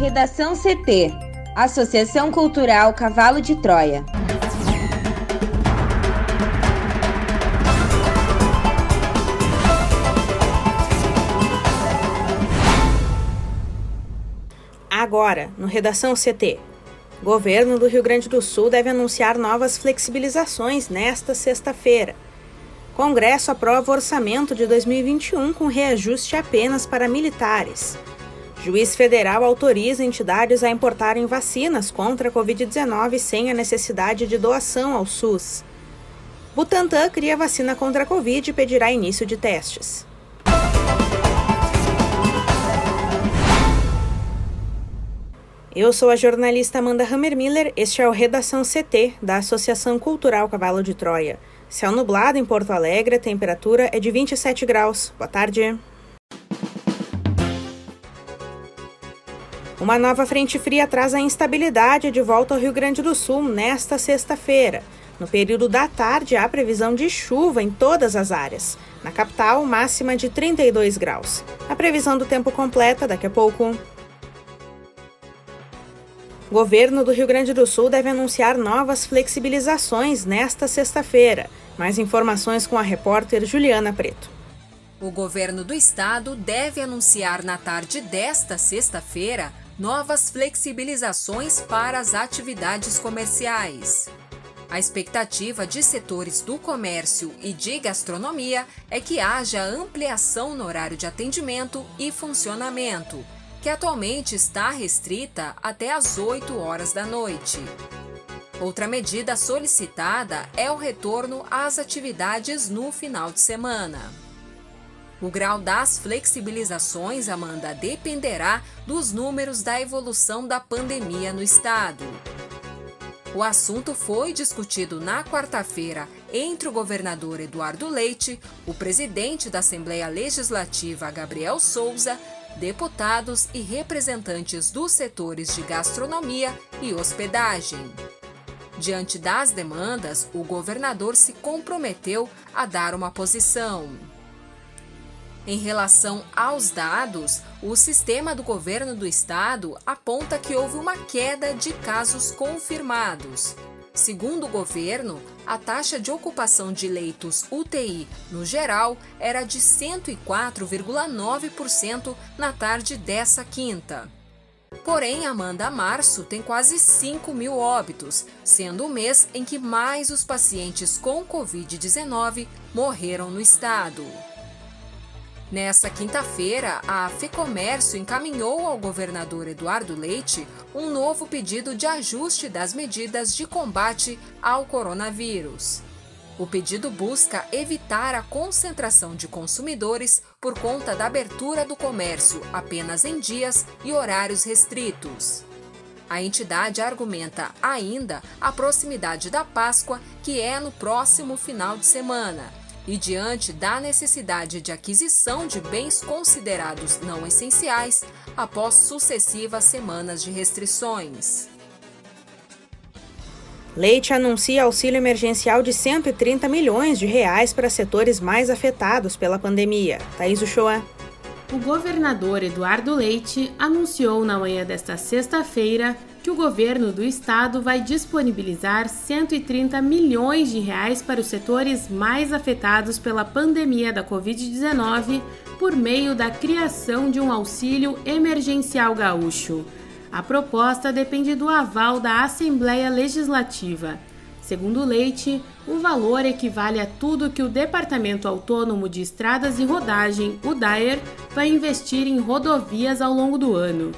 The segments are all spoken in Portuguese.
Redação CT Associação Cultural Cavalo de Troia. Agora, no Redação CT. Governo do Rio Grande do Sul deve anunciar novas flexibilizações nesta sexta-feira. Congresso aprova orçamento de 2021 com reajuste apenas para militares. Juiz federal autoriza entidades a importarem vacinas contra a Covid-19 sem a necessidade de doação ao SUS. Butantan cria vacina contra a Covid e pedirá início de testes. Eu sou a jornalista Amanda Hammermiller. Este é o Redação CT da Associação Cultural Cavalo de Troia. Céu nublado em Porto Alegre, a temperatura é de 27 graus. Boa tarde. Uma nova frente fria traz a instabilidade de volta ao Rio Grande do Sul nesta sexta-feira. No período da tarde, há previsão de chuva em todas as áreas. Na capital, máxima de 32 graus. A previsão do tempo completa daqui a pouco. O governo do Rio Grande do Sul deve anunciar novas flexibilizações nesta sexta-feira. Mais informações com a repórter Juliana Preto. O governo do estado deve anunciar na tarde desta sexta-feira novas flexibilizações para as atividades comerciais. A expectativa de setores do comércio e de gastronomia é que haja ampliação no horário de atendimento e funcionamento, que atualmente está restrita até às 8 horas da noite. Outra medida solicitada é o retorno às atividades no final de semana. O grau das flexibilizações, Amanda, dependerá dos números da evolução da pandemia no estado. O assunto foi discutido na quarta-feira entre o governador Eduardo Leite, o presidente da Assembleia Legislativa Gabriel Souza, deputados e representantes dos setores de gastronomia e hospedagem. Diante das demandas, o governador se comprometeu a dar uma posição. Em relação aos dados, o sistema do governo do estado aponta que houve uma queda de casos confirmados. Segundo o governo, a taxa de ocupação de leitos UTI, no geral, era de 104,9% na tarde dessa quinta. Porém, Amanda, março tem quase 5 mil óbitos, sendo o mês em que mais os pacientes com Covid-19 morreram no estado. Nesta quinta-feira, a FEComércio encaminhou ao governador Eduardo Leite um novo pedido de ajuste das medidas de combate ao coronavírus. O pedido busca evitar a concentração de consumidores por conta da abertura do comércio apenas em dias e horários restritos. A entidade argumenta ainda a proximidade da Páscoa, que é no próximo final de semana e diante da necessidade de aquisição de bens considerados não essenciais após sucessivas semanas de restrições. Leite anuncia auxílio emergencial de 130 milhões de reais para setores mais afetados pela pandemia. Thaís Uchoa. O governador Eduardo Leite anunciou na manhã desta sexta-feira que o governo do estado vai disponibilizar 130 milhões de reais para os setores mais afetados pela pandemia da Covid-19 por meio da criação de um auxílio emergencial gaúcho. A proposta depende do aval da Assembleia Legislativa. Segundo Leite, o valor equivale a tudo que o Departamento Autônomo de Estradas e Rodagem, o DAER, vai investir em rodovias ao longo do ano.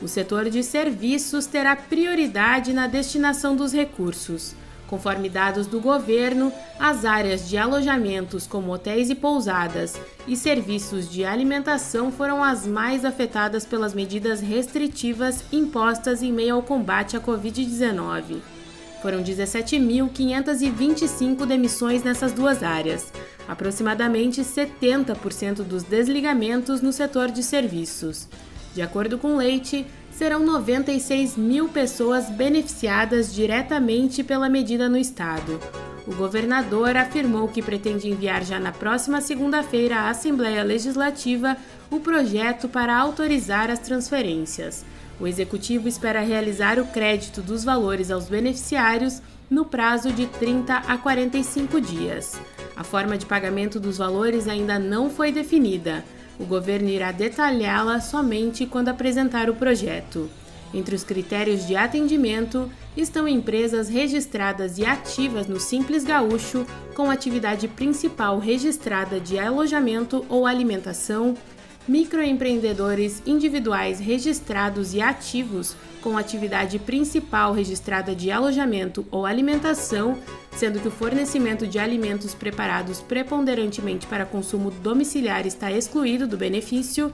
O setor de serviços terá prioridade na destinação dos recursos. Conforme dados do governo, as áreas de alojamentos, como hotéis e pousadas, e serviços de alimentação foram as mais afetadas pelas medidas restritivas impostas em meio ao combate à Covid-19. Foram 17.525 demissões nessas duas áreas, aproximadamente 70% dos desligamentos no setor de serviços. De acordo com Leite, serão 96 mil pessoas beneficiadas diretamente pela medida no estado. O governador afirmou que pretende enviar já na próxima segunda-feira à Assembleia Legislativa o projeto para autorizar as transferências. O executivo espera realizar o crédito dos valores aos beneficiários no prazo de 30 a 45 dias. A forma de pagamento dos valores ainda não foi definida. O governo irá detalhá-la somente quando apresentar o projeto. Entre os critérios de atendimento estão empresas registradas e ativas no Simples Gaúcho, com atividade principal registrada de alojamento ou alimentação, microempreendedores individuais registrados e ativos com atividade principal registrada de alojamento ou alimentação, sendo que o fornecimento de alimentos preparados preponderantemente para consumo domiciliar está excluído do benefício,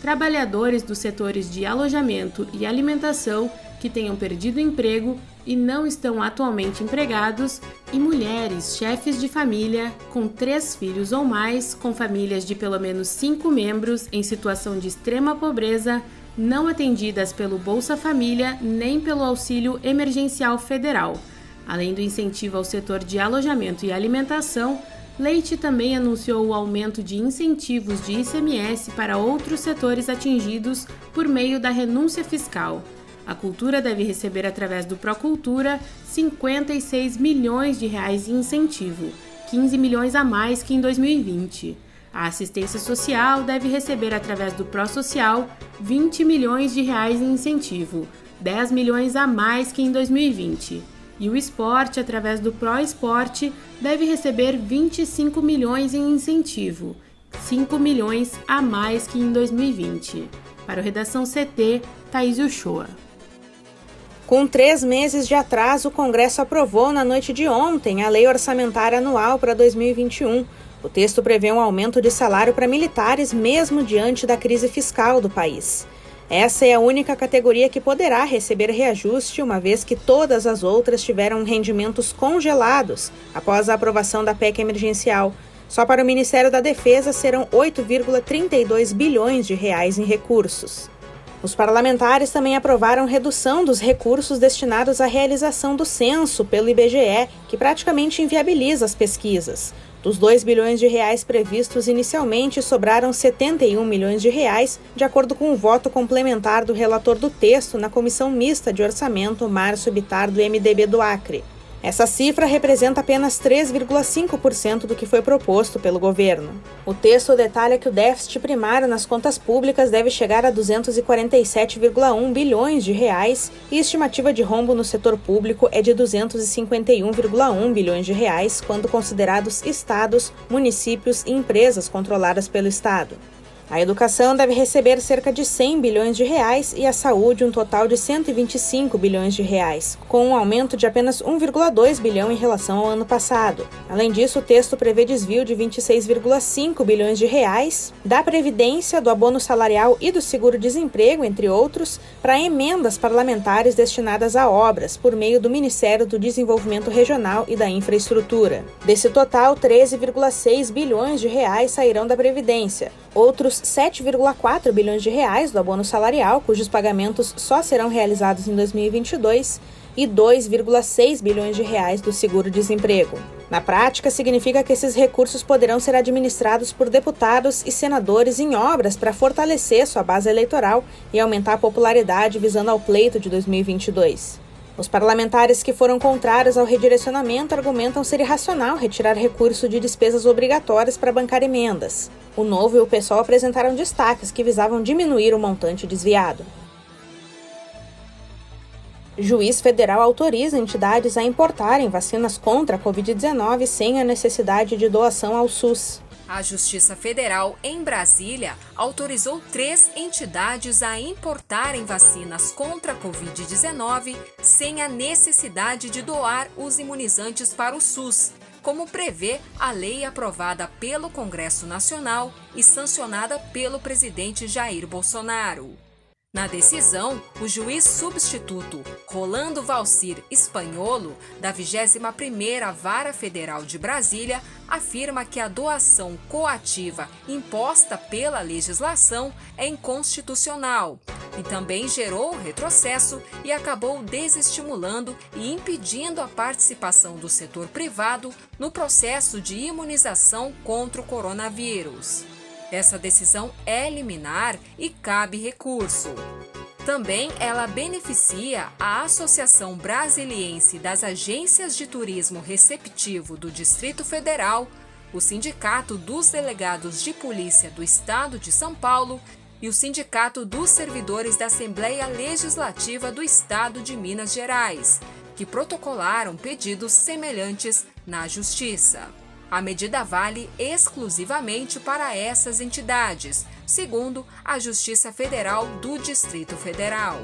trabalhadores dos setores de alojamento e alimentação que tenham perdido emprego e não estão atualmente empregados, e mulheres chefes de família com três filhos ou mais, com famílias de pelo menos cinco membros em situação de extrema pobreza, não atendidas pelo Bolsa Família nem pelo Auxílio Emergencial Federal. Além do incentivo ao setor de alojamento e alimentação, Leite também anunciou o aumento de incentivos de ICMS para outros setores atingidos por meio da renúncia fiscal. A cultura deve receber através do Procultura 56 milhões de reais em incentivo, 15 milhões a mais que em 2020. A assistência social deve receber através do ProSocial 20 milhões de reais em incentivo, 10 milhões a mais que em 2020. E o esporte, através do Pro Esporte, deve receber 25 milhões em incentivo, 5 milhões a mais que em 2020. Para o Redação CT, Thaís Uchoa. Com três meses de atraso, o Congresso aprovou na noite de ontem a Lei Orçamentária Anual para 2021. O texto prevê um aumento de salário para militares, mesmo diante da crise fiscal do país. Essa é a única categoria que poderá receber reajuste, uma vez que todas as outras tiveram rendimentos congelados após a aprovação da PEC emergencial. Só para o Ministério da Defesa serão 8,32 bilhões de reais em recursos. Os parlamentares também aprovaram redução dos recursos destinados à realização do censo pelo IBGE, que praticamente inviabiliza as pesquisas. Dos 2 bilhões de reais previstos inicialmente, sobraram 71 milhões de reais, de acordo com o voto complementar do relator do texto na Comissão Mista de Orçamento, Márcio Bitar, do MDB do Acre. Essa cifra representa apenas 3,5% do que foi proposto pelo governo. O texto detalha que o déficit primário nas contas públicas deve chegar a 247,1 bilhões de reais e a estimativa de rombo no setor público é de 251,1 bilhões de reais quando considerados estados, municípios e empresas controladas pelo estado. A educação deve receber cerca de 100 bilhões de reais e a saúde um total de 125 bilhões de reais, com um aumento de apenas 1,2 bilhão em relação ao ano passado. Além disso, o texto prevê desvio de 26,5 bilhões de reais da previdência, do abono salarial e do seguro-desemprego, entre outros, para emendas parlamentares destinadas a obras por meio do Ministério do Desenvolvimento Regional e da Infraestrutura. Desse total, 13,6 bilhões de reais sairão da previdência. Outros 7,4 bilhões de reais do abono salarial, cujos pagamentos só serão realizados em 2022, e 2,6 bilhões de reais do seguro-desemprego. Na prática, significa que esses recursos poderão ser administrados por deputados e senadores em obras para fortalecer sua base eleitoral e aumentar a popularidade visando ao pleito de 2022. Os parlamentares que foram contrários ao redirecionamento argumentam ser irracional retirar recurso de despesas obrigatórias para bancar emendas. O Novo e o PSOL apresentaram destaques que visavam diminuir o montante desviado. Juiz federal autoriza entidades a importarem vacinas contra a Covid-19 sem a necessidade de doação ao SUS. A Justiça Federal, em Brasília, autorizou três entidades a importarem vacinas contra a Covid-19 sem a necessidade de doar os imunizantes para o SUS, como prevê a lei aprovada pelo Congresso Nacional e sancionada pelo presidente Jair Bolsonaro. Na decisão, o juiz substituto Rolando Valcir Espanholo, da 21ª Vara Federal de Brasília, afirma que a doação coativa imposta pela legislação é inconstitucional e também gerou retrocesso e acabou desestimulando e impedindo a participação do setor privado no processo de imunização contra o coronavírus. Essa decisão é liminar e cabe recurso. Também ela beneficia a Associação Brasiliense das Agências de Turismo Receptivo do Distrito Federal, o Sindicato dos Delegados de Polícia do Estado de São Paulo e o Sindicato dos Servidores da Assembleia Legislativa do Estado de Minas Gerais, que protocolaram pedidos semelhantes na Justiça. A medida vale exclusivamente para essas entidades, segundo a Justiça Federal do Distrito Federal.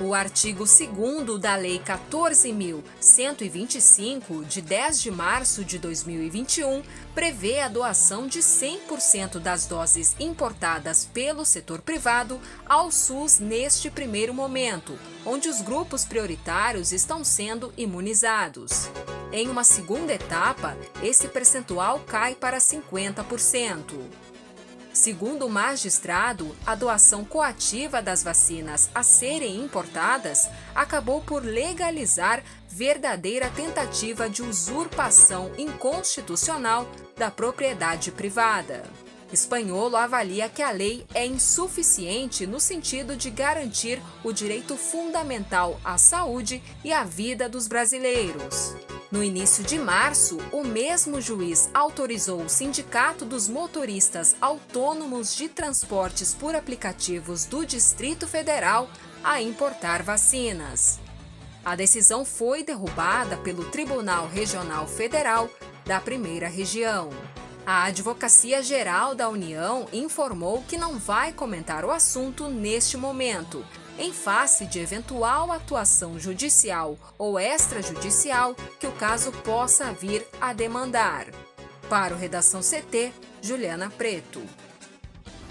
O artigo 2 da Lei 14.125, de 10 de março de 2021, prevê a doação de 100% das doses importadas pelo setor privado ao SUS neste primeiro momento, onde os grupos prioritários estão sendo imunizados. Em uma segunda etapa, esse percentual cai para 50%. Segundo o magistrado, a doação coativa das vacinas a serem importadas acabou por legalizar verdadeira tentativa de usurpação inconstitucional da propriedade privada. Espanholo avalia que a lei é insuficiente no sentido de garantir o direito fundamental à saúde e à vida dos brasileiros. No início de março, o mesmo juiz autorizou o Sindicato dos Motoristas Autônomos de Transportes por Aplicativos do Distrito Federal a importar vacinas. A decisão foi derrubada pelo Tribunal Regional Federal da Primeira Região. A Advocacia Geral da União informou que não vai comentar o assunto neste momento em face de eventual atuação judicial ou extrajudicial que o caso possa vir a demandar. Para o Redação CT, Juliana Preto.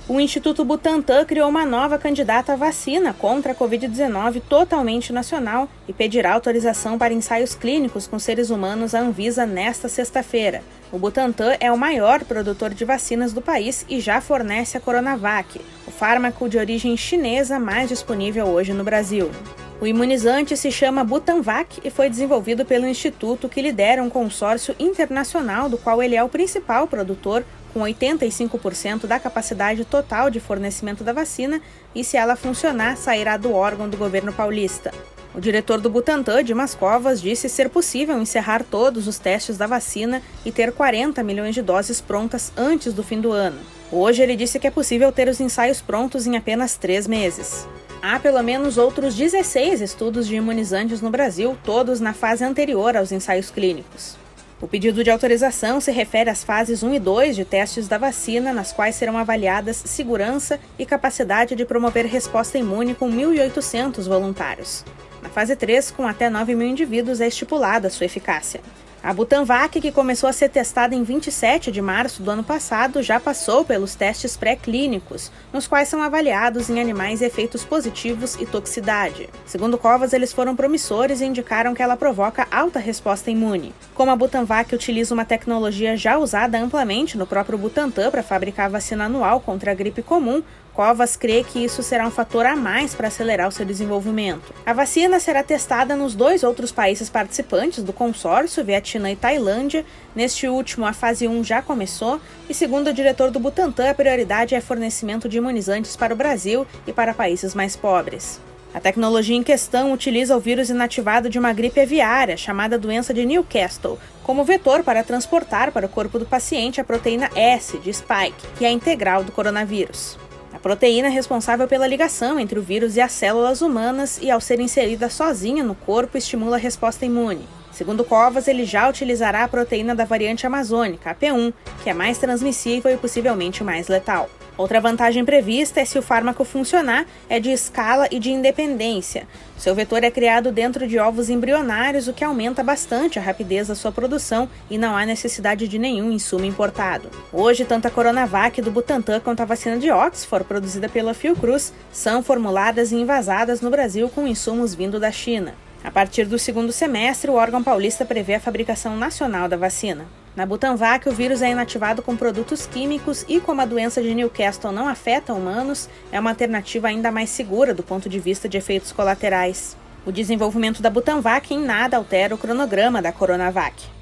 O Instituto Butantan criou uma nova candidata à vacina contra a Covid-19 totalmente nacional e pedirá autorização para ensaios clínicos com seres humanos à Anvisa nesta sexta-feira. O Butantan é o maior produtor de vacinas do país e já fornece a Coronavac, fármaco de origem chinesa mais disponível hoje no Brasil. O imunizante se chama Butanvac e foi desenvolvido pelo instituto que lidera um consórcio internacional do qual ele é o principal produtor com 85% da capacidade total de fornecimento da vacina e, se ela funcionar, sairá do órgão do governo paulista. O diretor do Butantan, Dimas Covas, disse ser possível encerrar todos os testes da vacina e ter 40 milhões de doses prontas antes do fim do ano. Hoje, ele disse que é possível ter os ensaios prontos em apenas três meses. Há pelo menos outros 16 estudos de imunizantes no Brasil, todos na fase anterior aos ensaios clínicos. O pedido de autorização se refere às fases 1 e 2 de testes da vacina, nas quais serão avaliadas segurança e capacidade de promover resposta imune com 1.800 voluntários. Na fase 3, com até 9 mil indivíduos, é estipulada sua eficácia. A Butanvac, que começou a ser testada em 27 de março do ano passado, já passou pelos testes pré-clínicos, nos quais são avaliados em animais efeitos positivos e toxicidade. Segundo Covas, eles foram promissores e indicaram que ela provoca alta resposta imune. Como a Butanvac utiliza uma tecnologia já usada amplamente no próprio Butantan para fabricar vacina anual contra a gripe comum, Covas crê que isso será um fator a mais para acelerar o seu desenvolvimento. A vacina será testada nos dois outros países participantes do consórcio, Vietnã e Tailândia. Neste último, a fase 1 já começou e, segundo o diretor do Butantan, a prioridade é fornecimento de imunizantes para o Brasil e para países mais pobres. A tecnologia em questão utiliza o vírus inativado de uma gripe aviária, chamada doença de Newcastle, como vetor para transportar para o corpo do paciente a proteína S de spike, que é integral do coronavírus. Proteína responsável pela ligação entre o vírus e as células humanas e, ao ser inserida sozinha no corpo, estimula a resposta imune. Segundo Covas, ele já utilizará a proteína da variante amazônica, a P1, que é mais transmissível e possivelmente mais letal. Outra vantagem prevista é se o fármaco funcionar, é de escala e de independência. Seu vetor é criado dentro de ovos embrionários, o que aumenta bastante a rapidez da sua produção e não há necessidade de nenhum insumo importado. Hoje, tanto a Coronavac do Butantan quanto a vacina de Oxford, produzida pela Fiocruz, são formuladas e envasadas no Brasil com insumos vindo da China. A partir do segundo semestre, o órgão paulista prevê a fabricação nacional da vacina. Na Butanvac, o vírus é inativado com produtos químicos e, como a doença de Newcastle não afeta humanos, é uma alternativa ainda mais segura do ponto de vista de efeitos colaterais. O desenvolvimento da Butanvac em nada altera o cronograma da Coronavac.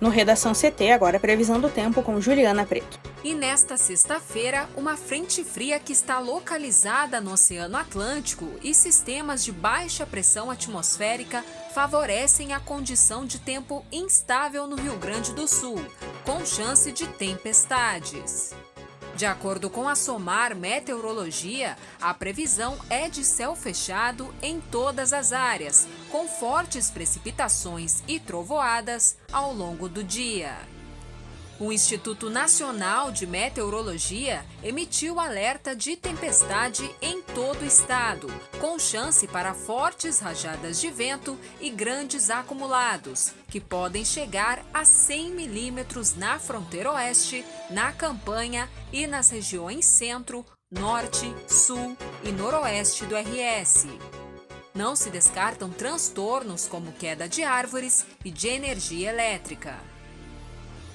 No Redação CT, agora previsão do tempo com Juliana Preto. E nesta sexta-feira, uma frente fria que está localizada no Oceano Atlântico e sistemas de baixa pressão atmosférica favorecem a condição de tempo instável no Rio Grande do Sul, com chance de tempestades. De acordo com a SOMAR Meteorologia, a previsão é de céu fechado em todas as áreas, com fortes precipitações e trovoadas ao longo do dia. O Instituto Nacional de Meteorologia emitiu alerta de tempestade em todo o estado, com chance para fortes rajadas de vento e grandes acumulados, que podem chegar a 100 milímetros na fronteira oeste, na campanha e nas regiões centro, norte, sul e noroeste do RS. Não se descartam transtornos como queda de árvores e de energia elétrica.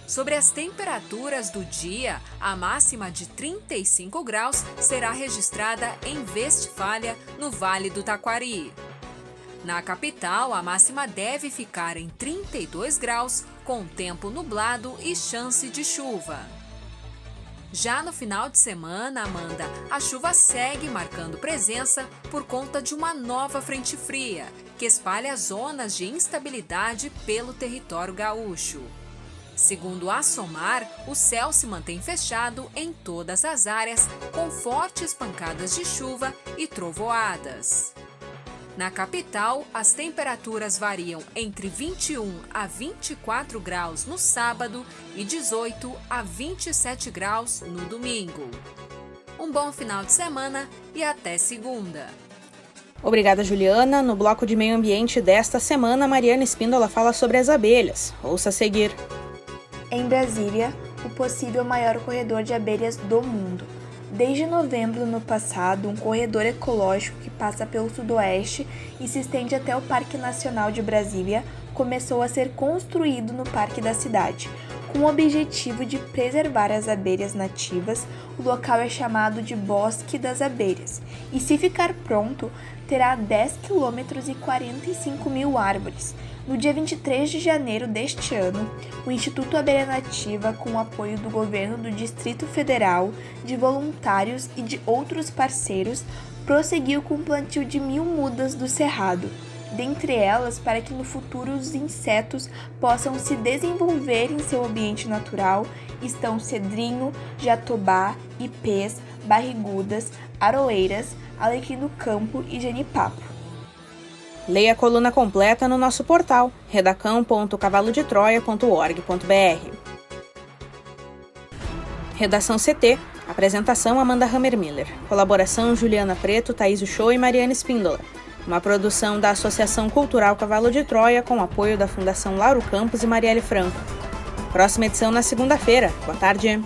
Sobre as temperaturas do dia, a máxima de 35 graus será registrada em Westfália, no Vale do Taquari. Na capital, a máxima deve ficar em 32 graus, com tempo nublado e chance de chuva. Já no final de semana, Amanda, a chuva segue marcando presença por conta de uma nova frente fria, que espalha zonas de instabilidade pelo território gaúcho. Segundo a SOMAR, o céu se mantém fechado em todas as áreas, com fortes pancadas de chuva e trovoadas. Na capital, as temperaturas variam entre 21 a 24 graus no sábado e 18 a 27 graus no domingo. Um bom final de semana e até segunda. Obrigada, Juliana. No bloco de meio ambiente desta semana, Mariana Espíndola fala sobre as abelhas. Ouça a seguir em Brasília, o possível maior corredor de abelhas do mundo. Desde novembro ano passado, um corredor ecológico que passa pelo sudoeste e se estende até o Parque Nacional de Brasília começou a ser construído no parque da cidade. Com o objetivo de preservar as abelhas nativas, o local é chamado de Bosque das Abelhas e, se ficar pronto, terá 10 quilômetros e 45 mil árvores, no dia 23 de janeiro deste ano, o Instituto Abelha Nativa, com o apoio do governo do Distrito Federal, de voluntários e de outros parceiros, prosseguiu com o plantio de mil mudas do cerrado, dentre elas para que no futuro os insetos possam se desenvolver em seu ambiente natural estão cedrinho, jatobá, ipês, barrigudas, aroeiras, alecrim do campo e genipapo. Leia a coluna completa no nosso portal redacão.cavalodetroia.org.br. Redação CT. Apresentação Amanda Hammermiller. Colaboração Juliana Preto, Thaís Uchoa e Mariana Espíndola. Uma produção da Associação Cultural Cavalo de Troia com apoio da Fundação Lauro Campos e Marielle Franco. Próxima edição na segunda-feira. Boa tarde.